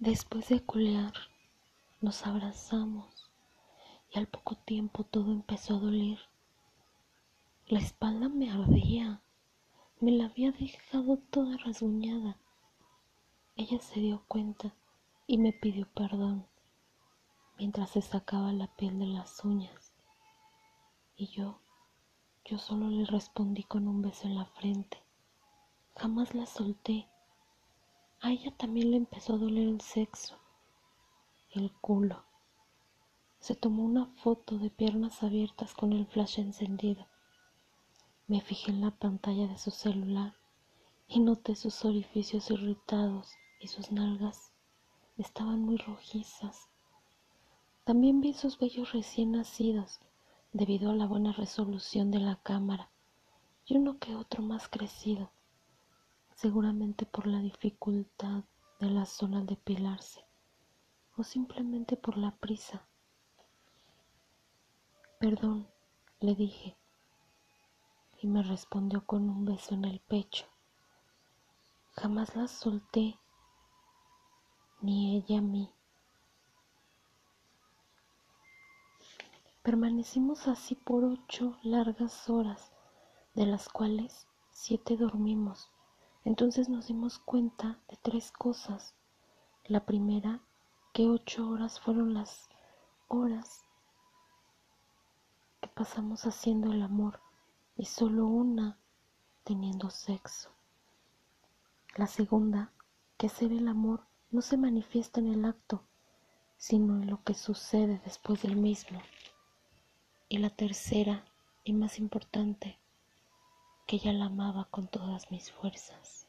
Después de culear, nos abrazamos y al poco tiempo todo empezó a doler. La espalda me ardía, me la había dejado toda rasguñada. Ella se dio cuenta y me pidió perdón mientras se sacaba la piel de las uñas. Y yo, yo solo le respondí con un beso en la frente. Jamás la solté. A ella también le empezó a doler el sexo, el culo. Se tomó una foto de piernas abiertas con el flash encendido. Me fijé en la pantalla de su celular y noté sus orificios irritados y sus nalgas estaban muy rojizas. También vi sus vellos recién nacidos debido a la buena resolución de la cámara y uno que otro más crecido, seguramente por la dificultad de la zona al depilarse o simplemente por la prisa. Perdón, le dije, y me respondió con un beso en el pecho. Jamás la solté, ni ella a mí. Permanecimos así por ocho largas horas, de las cuales siete dormimos. Entonces nos dimos cuenta de tres cosas. La primera, que ocho horas fueron las horas que pasamos haciendo el amor y solo una teniendo sexo. La segunda, que hacer el amor no se manifiesta en el acto, sino en lo que sucede después del mismo. Y la tercera y más importante, que ella la amaba con todas mis fuerzas.